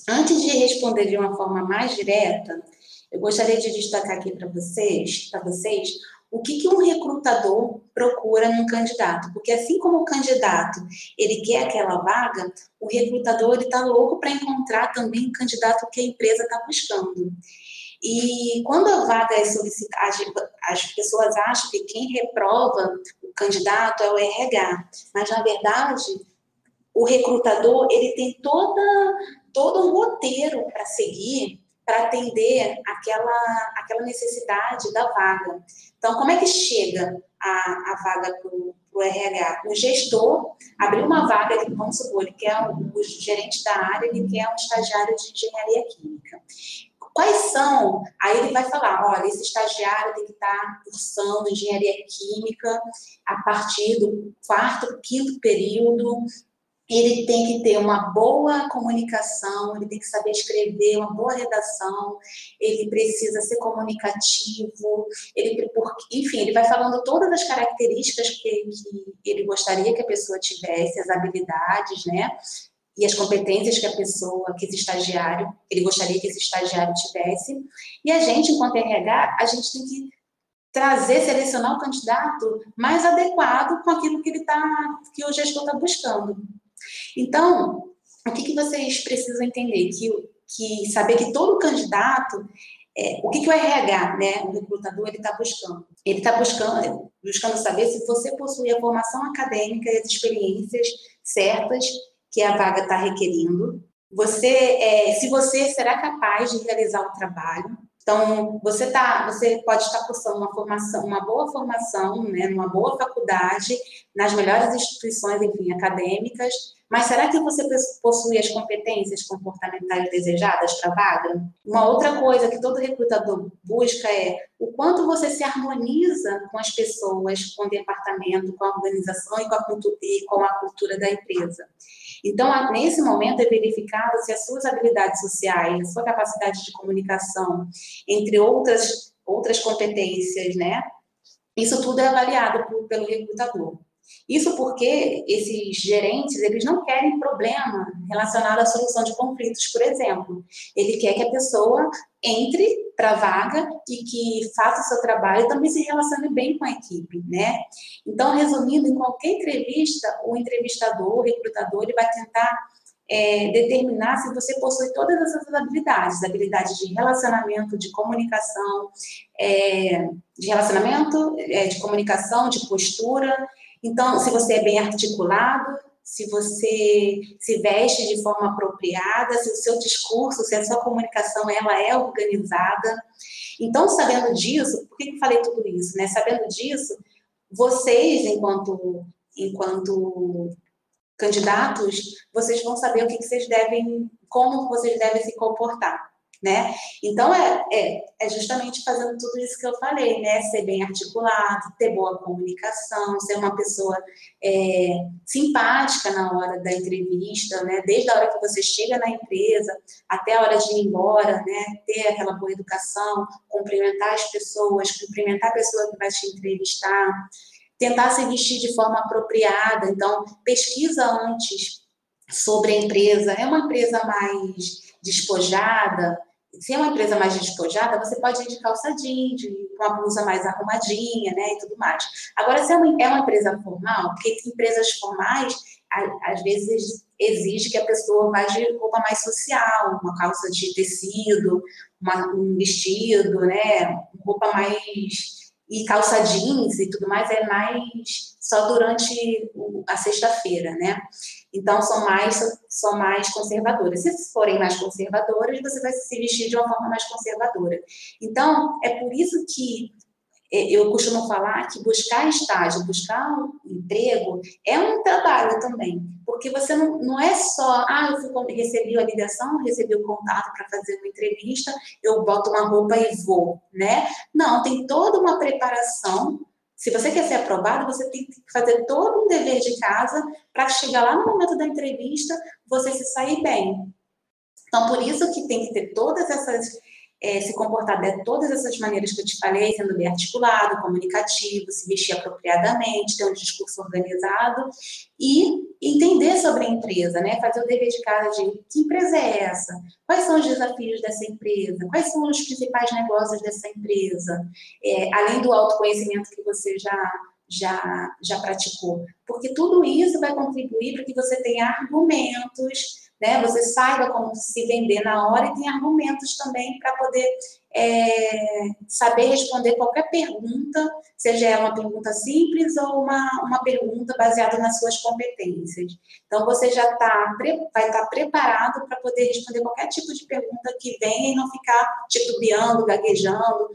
Antes de responder de uma forma mais direta, eu gostaria de destacar aqui para vocês, para vocês, o que, que um recrutador procura num candidato, porque assim como o candidato ele quer aquela vaga, o recrutador ele está louco para encontrar também o candidato que a empresa está buscando. E quando a vaga é solicitada, as pessoas acham que quem reprova o candidato é o RH, mas na verdade o recrutador ele tem toda todo um roteiro para seguir para atender aquela, aquela necessidade da vaga. Então, como é que chega a, a vaga para o RH? O gestor abriu uma vaga, vamos supor, ele quer o, o gerente da área, ele quer um estagiário de engenharia química. Quais são? Aí ele vai falar, olha, esse estagiário tem que estar cursando engenharia química a partir do quarto, quinto período, ele tem que ter uma boa comunicação, ele tem que saber escrever uma boa redação, ele precisa ser comunicativo, ele, enfim, ele vai falando todas as características que, que ele gostaria que a pessoa tivesse, as habilidades, né? E as competências que a pessoa, que esse estagiário, ele gostaria que esse estagiário tivesse. E a gente, enquanto RH, a gente tem que trazer, selecionar o candidato mais adequado com aquilo que ele tá, que o gestor está buscando. Então, o que, que vocês precisam entender? Que, que saber que todo candidato é, o que, que o RH, né, o recrutador, ele está buscando? Ele está buscando, buscando saber se você possui a formação acadêmica e as experiências certas que a vaga está requerindo. Você, é, se você será capaz de realizar o trabalho, então, você tá, você pode estar cursando uma formação, uma boa formação, né, numa boa faculdade, nas melhores instituições, enfim, acadêmicas, mas será que você possui as competências comportamentais desejadas para a vaga? Uma outra coisa que todo recrutador busca é o quanto você se harmoniza com as pessoas, com o departamento, com a organização e com a cultura, e com a cultura da empresa. Então, nesse momento, é verificado se as suas habilidades sociais, a sua capacidade de comunicação, entre outras, outras competências, né? Isso tudo é avaliado por, pelo recrutador. Isso porque esses gerentes, eles não querem problema relacionado à solução de conflitos, por exemplo. Ele quer que a pessoa entre para vaga e que faça o seu trabalho e também se relacione bem com a equipe, né? Então, resumindo, em qualquer entrevista, o entrevistador, o recrutador, ele vai tentar é, determinar se você possui todas essas habilidades, habilidades de relacionamento, de comunicação, é, de relacionamento, é, de comunicação, de postura, então, se você é bem articulado, se você se veste de forma apropriada, se o seu discurso, se a sua comunicação ela é organizada. Então, sabendo disso, por que eu falei tudo isso? Né? Sabendo disso, vocês, enquanto, enquanto candidatos, vocês vão saber o que, que vocês devem, como vocês devem se comportar. Né? Então, é, é, é, justamente fazendo tudo isso que eu falei, né? Ser bem articulado, ter boa comunicação, ser uma pessoa é, simpática na hora da entrevista, né? Desde a hora que você chega na empresa até a hora de ir embora, né? Ter aquela boa educação, cumprimentar as pessoas, cumprimentar a pessoa que vai te entrevistar, tentar se vestir de forma apropriada. Então, pesquisa antes sobre a empresa. É uma empresa mais despojada, se é uma empresa mais despojada, você pode ir de calça jeans, com a blusa mais arrumadinha, né, e tudo mais. Agora, se é uma, é uma empresa formal, porque empresas formais, às vezes exige que a pessoa vá de roupa mais social, uma calça de tecido, uma, um vestido, né, roupa mais e calça jeans e tudo mais é mais só durante a sexta-feira, né? Então são mais são mais conservadoras. Se forem mais conservadoras, você vai se vestir de uma forma mais conservadora. Então é por isso que eu costumo falar que buscar estágio, buscar um emprego é um trabalho também, porque você não, não é só, ah, eu recebi a ligação, recebi o contato para fazer uma entrevista, eu boto uma roupa e vou, né? Não, tem toda uma preparação. Se você quer ser aprovado, você tem que fazer todo um dever de casa para chegar lá no momento da entrevista, você se sair bem. Então, por isso que tem que ter todas essas é, se comportar de todas essas maneiras que eu te falei, sendo bem articulado, comunicativo, se vestir apropriadamente, ter um discurso organizado e entender sobre a empresa, né? Fazer o dever de casa de que empresa é essa? Quais são os desafios dessa empresa? Quais são os principais negócios dessa empresa? É, além do autoconhecimento que você já já, já praticou. Porque tudo isso vai contribuir para que você tenha argumentos né? Você saiba como se vender na hora e tem argumentos também para poder é, saber responder qualquer pergunta, seja ela uma pergunta simples ou uma, uma pergunta baseada nas suas competências. Então, você já tá, vai estar tá preparado para poder responder qualquer tipo de pergunta que venha e não ficar titubeando, gaguejando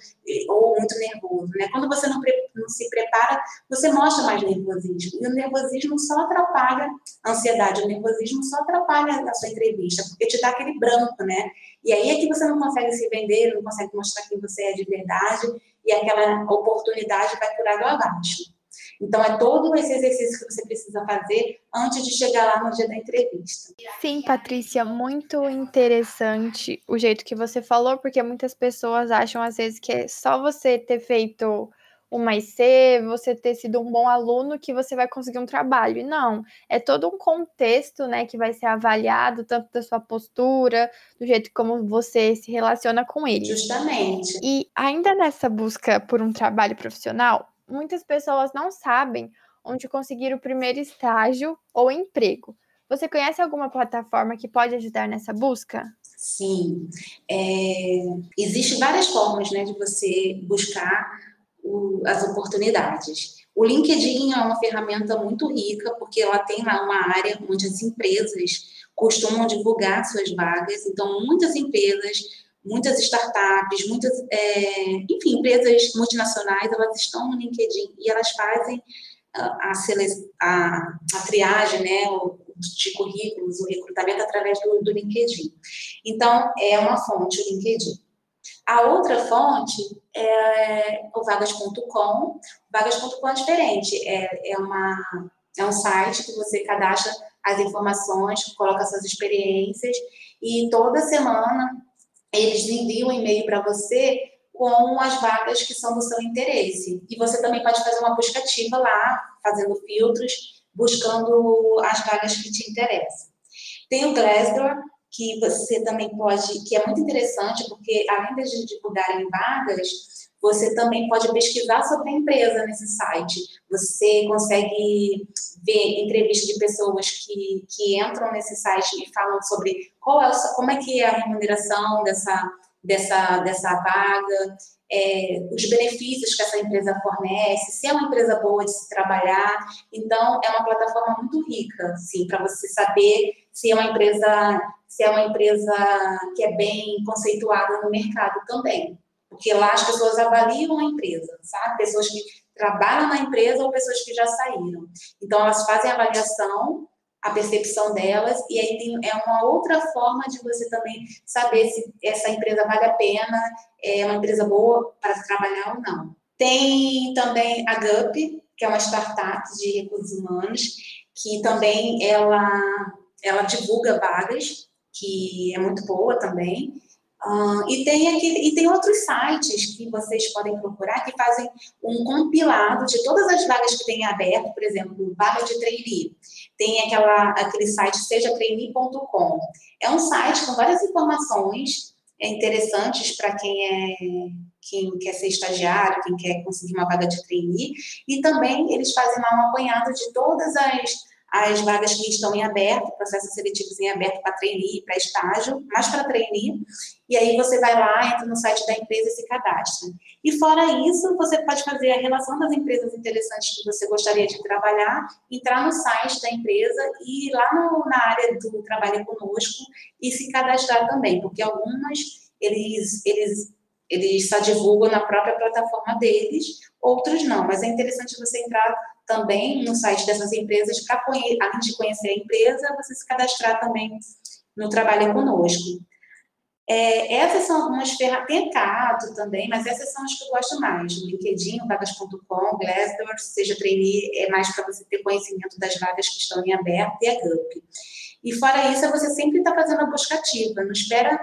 ou muito nervoso. Né? Quando você não, não se prepara, você mostra mais nervosismo. E o nervosismo só atrapalha a ansiedade, o nervosismo só atrapalha a sua entrevista, porque te dá aquele branco, né? E aí é que você não consegue se vender, não consegue mostrar quem você é de verdade, e aquela oportunidade vai por água abaixo. Então, é todo esse exercício que você precisa fazer antes de chegar lá no dia da entrevista. Sim, Patrícia, muito interessante o jeito que você falou, porque muitas pessoas acham, às vezes, que é só você ter feito uma IC, você ter sido um bom aluno que você vai conseguir um trabalho. E não, é todo um contexto, né, que vai ser avaliado, tanto da sua postura, do jeito como você se relaciona com ele. Justamente. E ainda nessa busca por um trabalho profissional, muitas pessoas não sabem onde conseguir o primeiro estágio ou emprego. Você conhece alguma plataforma que pode ajudar nessa busca? Sim, é, existem várias formas né, de você buscar o, as oportunidades. O LinkedIn é uma ferramenta muito rica, porque ela tem lá uma área onde as empresas costumam divulgar suas vagas. Então, muitas empresas, muitas startups, muitas, é, enfim, empresas multinacionais, elas estão no LinkedIn e elas fazem a, a, a triagem, né, de currículos, o recrutamento através do, do LinkedIn. Então, é uma fonte o LinkedIn. A outra fonte é o vagas.com. Vagas.com é diferente, é, é, uma, é um site que você cadastra as informações, coloca suas experiências e toda semana eles enviam um e-mail para você com as vagas que são do seu interesse. E você também pode fazer uma busca ativa lá, fazendo filtros, buscando as vagas que te interessam. Tem o Glassdoor, que você também pode, que é muito interessante, porque além de divulgarem vagas, você também pode pesquisar sobre a empresa nesse site. Você consegue ver entrevistas de pessoas que, que entram nesse site e falam sobre qual é, como é que é a remuneração dessa, dessa, dessa vaga, é, os benefícios que essa empresa fornece, se é uma empresa boa de se trabalhar. Então, é uma plataforma muito rica, sim, para você saber se é uma empresa se é uma empresa que é bem conceituada no mercado também. Porque lá as pessoas avaliam a empresa, sabe? Pessoas que trabalham na empresa ou pessoas que já saíram. Então, elas fazem avaliação a percepção delas, e aí tem, é uma outra forma de você também saber se essa empresa vale a pena, é uma empresa boa para trabalhar ou não. Tem também a GUP, que é uma startup de recursos humanos, que também ela, ela divulga vagas, que é muito boa também. Uh, e, tem aqui, e tem outros sites que vocês podem procurar que fazem um compilado de todas as vagas que tem aberto, por exemplo, vaga de trainee. Tem aquela, aquele site sejatrainee.com. É um site com várias informações interessantes para quem é quem quer ser estagiário, quem quer conseguir uma vaga de trainee, e também eles fazem lá um apanhado de todas as as vagas que estão em aberto, processos seletivos em aberto para trainee, para estágio, mais para trainee, e aí você vai lá, entra no site da empresa e se cadastra. E fora isso, você pode fazer a relação das empresas interessantes que você gostaria de trabalhar, entrar no site da empresa e ir lá no, na área do trabalho conosco e se cadastrar também, porque algumas eles, eles eles só divulgam na própria plataforma deles, outros não, mas é interessante você entrar também no site dessas empresas para, além de conhecer a empresa, você se cadastrar também no trabalho conosco. É, essas são algumas ferramentas, tem Cato também, mas essas são as que eu gosto mais. LinkedIn, vagas.com, Glassdoor, seja trainee, é mais para você ter conhecimento das vagas que estão em aberto e a GUP. E fora isso, você sempre está fazendo a busca ativa, não espera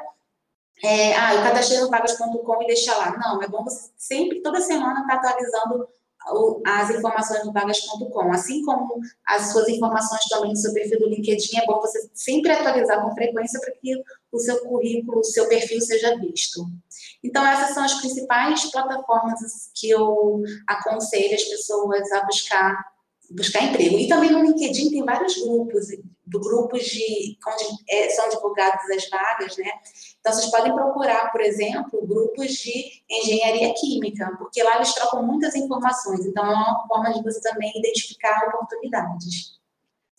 é, ah, eu cadastrei no vagas.com e deixa lá. Não, é bom você sempre, toda semana, estar tá atualizando as informações no vagas.com. Assim como as suas informações também no seu perfil do LinkedIn, é bom você sempre atualizar com frequência para que o seu currículo, o seu perfil seja visto. Então, essas são as principais plataformas que eu aconselho as pessoas a buscar buscar emprego. E também no LinkedIn tem vários grupos, grupos de onde é, são divulgadas as vagas, né? Então vocês podem procurar, por exemplo, grupos de engenharia química, porque lá eles trocam muitas informações. Então é uma forma de você também identificar oportunidades.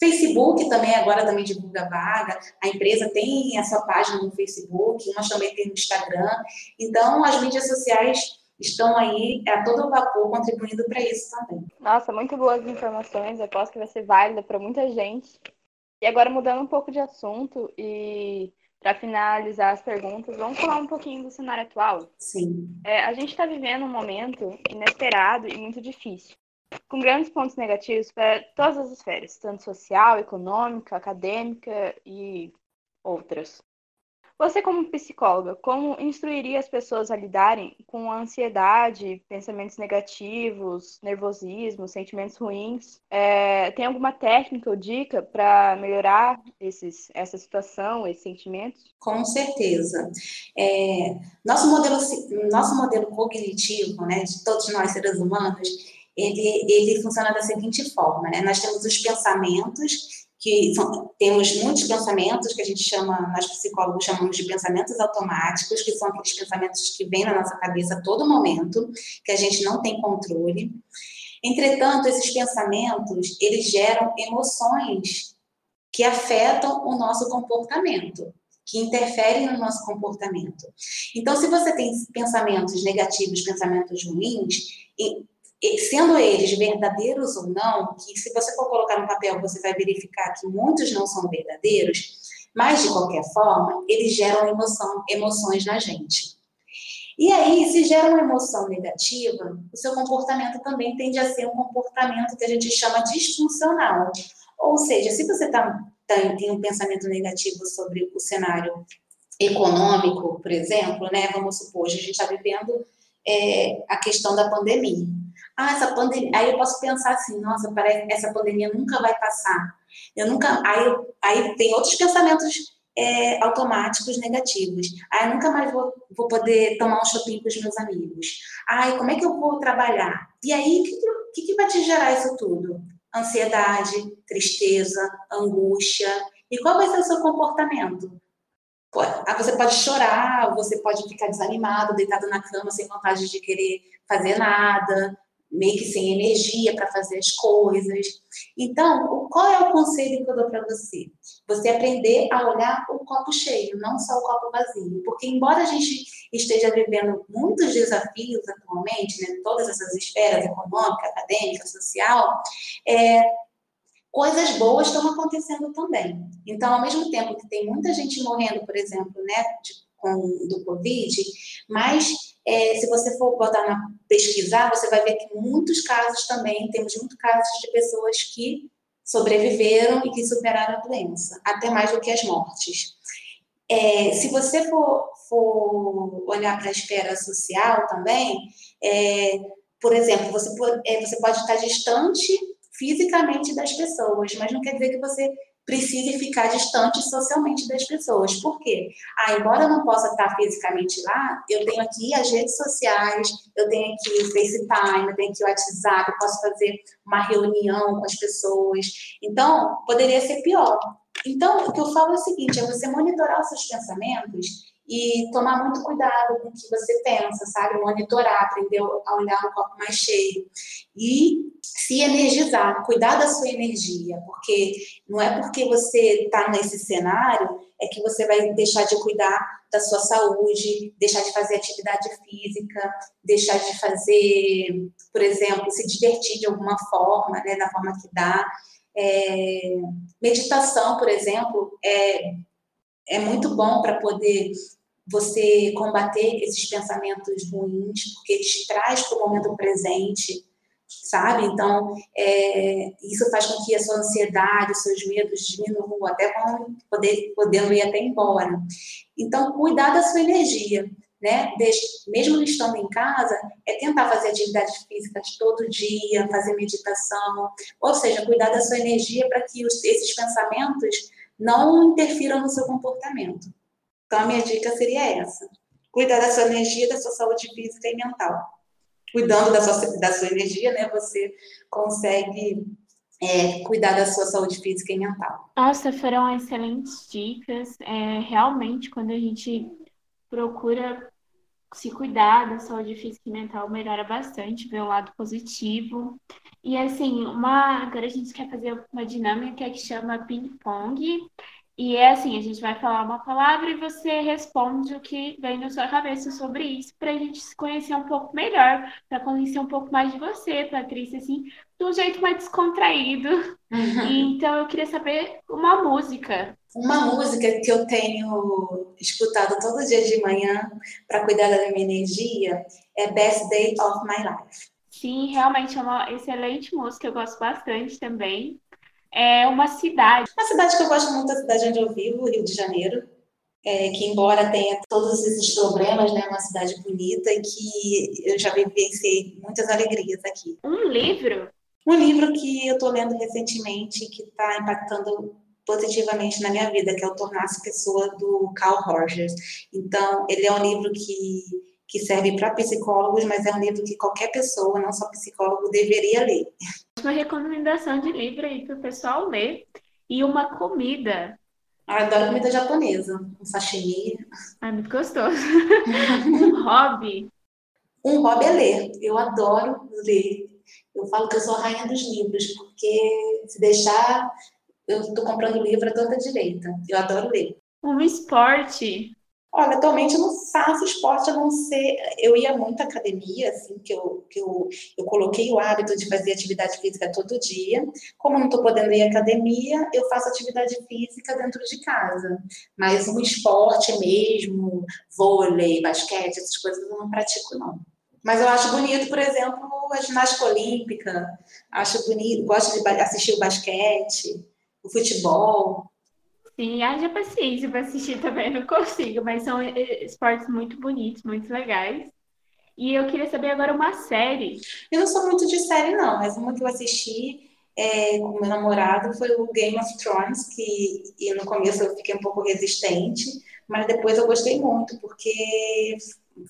Facebook também agora também divulga vaga, a empresa tem a sua página no Facebook, umas também tem no Instagram. Então as mídias sociais estão aí a todo vapor contribuindo para isso também. Nossa, muito boas informações, eu aposto que vai ser válida para muita gente. E agora mudando um pouco de assunto e para finalizar as perguntas, vamos falar um pouquinho do cenário atual. Sim. É, a gente está vivendo um momento inesperado e muito difícil, com grandes pontos negativos para todas as esferas, tanto social, econômica, acadêmica e outras. Você, como psicóloga, como instruiria as pessoas a lidarem com ansiedade, pensamentos negativos, nervosismo, sentimentos ruins? É, tem alguma técnica ou dica para melhorar esses, essa situação, esses sentimentos? Com certeza. É, nosso, modelo, nosso modelo cognitivo, né, de todos nós seres humanos, ele, ele funciona da seguinte forma: né? nós temos os pensamentos que são, temos muitos pensamentos que a gente chama, nós psicólogos chamamos de pensamentos automáticos, que são aqueles pensamentos que vêm na nossa cabeça a todo momento, que a gente não tem controle. Entretanto, esses pensamentos, eles geram emoções que afetam o nosso comportamento, que interferem no nosso comportamento. Então, se você tem pensamentos negativos, pensamentos ruins, sendo eles verdadeiros ou não, que se você for colocar no papel, você vai verificar que muitos não são verdadeiros, mas de qualquer forma, eles geram emoção, emoções na gente. E aí, se gera uma emoção negativa, o seu comportamento também tende a ser um comportamento que a gente chama disfuncional. Ou seja, se você tá, tá, tem um pensamento negativo sobre o cenário econômico, por exemplo, né? Vamos supor, a gente está vivendo é, a questão da pandemia. Ah, essa pandemia. Aí eu posso pensar assim, nossa, parece essa pandemia nunca vai passar. Eu nunca. Aí, aí tem outros pensamentos é, automáticos negativos. Ah, eu nunca mais vou, vou poder tomar um shopping com os meus amigos. Ai, como é que eu vou trabalhar? E aí, o que, que, que vai te gerar isso tudo? Ansiedade, tristeza, angústia. E qual vai ser o seu comportamento? Ah, você pode chorar, você pode ficar desanimado, deitado na cama, sem vontade de querer fazer nada, meio que sem energia para fazer as coisas. Então, qual é o conselho que eu dou para você? Você aprender a olhar o copo cheio, não só o copo vazio. Porque, embora a gente esteja vivendo muitos desafios atualmente, né, todas essas esferas econômica, acadêmica, social, é, coisas boas estão acontecendo também. Então, ao mesmo tempo que tem muita gente morrendo, por exemplo, né, de, com, do Covid, mas é, se você for botar na pesquisar, você vai ver que muitos casos também, temos muitos casos de pessoas que sobreviveram e que superaram a doença, até mais do que as mortes. É, se você for, for olhar para a esfera social também, é, por exemplo, você, é, você pode estar distante fisicamente das pessoas, mas não quer dizer que você precise ficar distante socialmente das pessoas. Por quê? Ah, embora eu não possa estar fisicamente lá, eu tenho aqui as redes sociais, eu tenho aqui o FaceTime, eu tenho aqui o WhatsApp, eu posso fazer uma reunião com as pessoas. Então, poderia ser pior. Então, o que eu falo é o seguinte, é você monitorar os seus pensamentos e tomar muito cuidado com o que você pensa, sabe? Monitorar, aprender a olhar um copo mais cheio. E se energizar, cuidar da sua energia, porque não é porque você está nesse cenário é que você vai deixar de cuidar da sua saúde, deixar de fazer atividade física, deixar de fazer, por exemplo, se divertir de alguma forma, né, da forma que dá. É, meditação, por exemplo, é, é muito bom para poder você combater esses pensamentos ruins, porque te traz para o momento presente, sabe? Então, é, isso faz com que a sua ansiedade, os seus medos diminuam, até vão poder, podendo ir até embora. Então, cuidar da sua energia, né? mesmo estando em casa, é tentar fazer atividades físicas todo dia, fazer meditação, ou seja, cuidar da sua energia para que os, esses pensamentos não interfiram no seu comportamento. Então, a minha dica seria essa: cuidar da sua energia, da sua saúde física e mental. Cuidando da sua, da sua energia, né, você consegue é, cuidar da sua saúde física e mental. Nossa, foram excelentes dicas. É, realmente, quando a gente procura se cuidar da saúde física e mental, melhora bastante, ver o lado positivo. E assim, uma, agora a gente quer fazer uma dinâmica que chama ping-pong. E é assim, a gente vai falar uma palavra e você responde o que vem na sua cabeça sobre isso, para a gente se conhecer um pouco melhor, para conhecer um pouco mais de você, Patrícia, assim, de um jeito mais descontraído. Uhum. então eu queria saber uma música. Uma música que eu tenho escutado todo dia de manhã para cuidar da minha energia é Best Day of My Life. Sim, realmente é uma excelente música, eu gosto bastante também é uma cidade. Uma cidade que eu gosto muito, a cidade onde eu vivo, Rio de Janeiro. É, que embora tenha todos esses problemas, né, é uma cidade bonita e que eu já vivenciei muitas alegrias aqui. Um livro? Um livro que eu estou lendo recentemente que está impactando positivamente na minha vida, que é o Tornar-se Pessoa do Carl Rogers. Então, ele é um livro que que serve para psicólogos, mas é um livro que qualquer pessoa, não só psicólogo, deveria ler. Uma recomendação de livro aí para o pessoal ler. E uma comida. Eu adoro comida japonesa. Um sashimi. Ah, muito gostoso. [laughs] um hobby. Um hobby é ler. Eu adoro ler. Eu falo que eu sou a rainha dos livros, porque se deixar, eu estou comprando livro a toda direita. Eu adoro ler. Um esporte. Olha, atualmente eu não faço esporte a não ser. Eu ia muito à academia, assim, que eu, que eu, eu coloquei o hábito de fazer atividade física todo dia. Como não estou podendo ir à academia, eu faço atividade física dentro de casa. Mas um esporte mesmo, vôlei, basquete, essas coisas eu não pratico, não. Mas eu acho bonito, por exemplo, a ginástica olímpica. Acho bonito, gosto de assistir o basquete, o futebol. Sim, haja paciência para assistir também, não consigo, mas são eh, esportes muito bonitos, muito legais. E eu queria saber agora uma série. Eu não sou muito de série, não, mas uma que eu assisti é, com meu namorado foi o Game of Thrones, que e no começo eu fiquei um pouco resistente, mas depois eu gostei muito, porque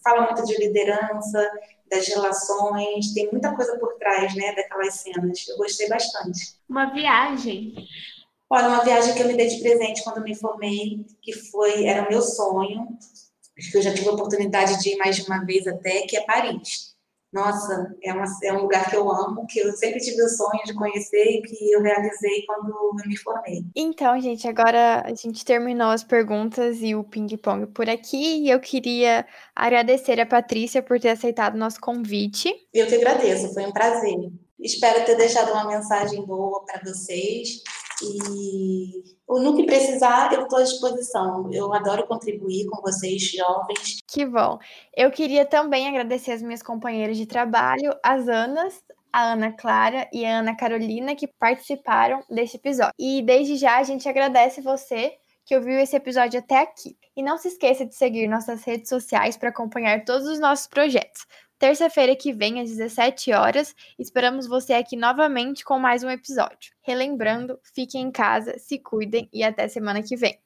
fala muito de liderança, das relações, tem muita coisa por trás, né, daquelas cenas. Eu gostei bastante. Uma viagem. Olha, uma viagem que eu me dei de presente quando me formei, que foi, era o meu sonho, que eu já tive a oportunidade de ir mais de uma vez até, que é Paris. Nossa, é, uma, é um lugar que eu amo, que eu sempre tive o sonho de conhecer e que eu realizei quando me formei. Então, gente, agora a gente terminou as perguntas e o ping-pong por aqui. E eu queria agradecer a Patrícia por ter aceitado o nosso convite. Eu que agradeço, foi um prazer. Espero ter deixado uma mensagem boa para vocês. E no que precisar, eu estou à disposição. Eu adoro contribuir com vocês, jovens. Que bom. Eu queria também agradecer as minhas companheiras de trabalho, as Anas, a Ana Clara e a Ana Carolina, que participaram deste episódio. E desde já a gente agradece você que ouviu esse episódio até aqui. E não se esqueça de seguir nossas redes sociais para acompanhar todos os nossos projetos. Terça-feira que vem, às 17 horas, esperamos você aqui novamente com mais um episódio. Relembrando, fiquem em casa, se cuidem e até semana que vem.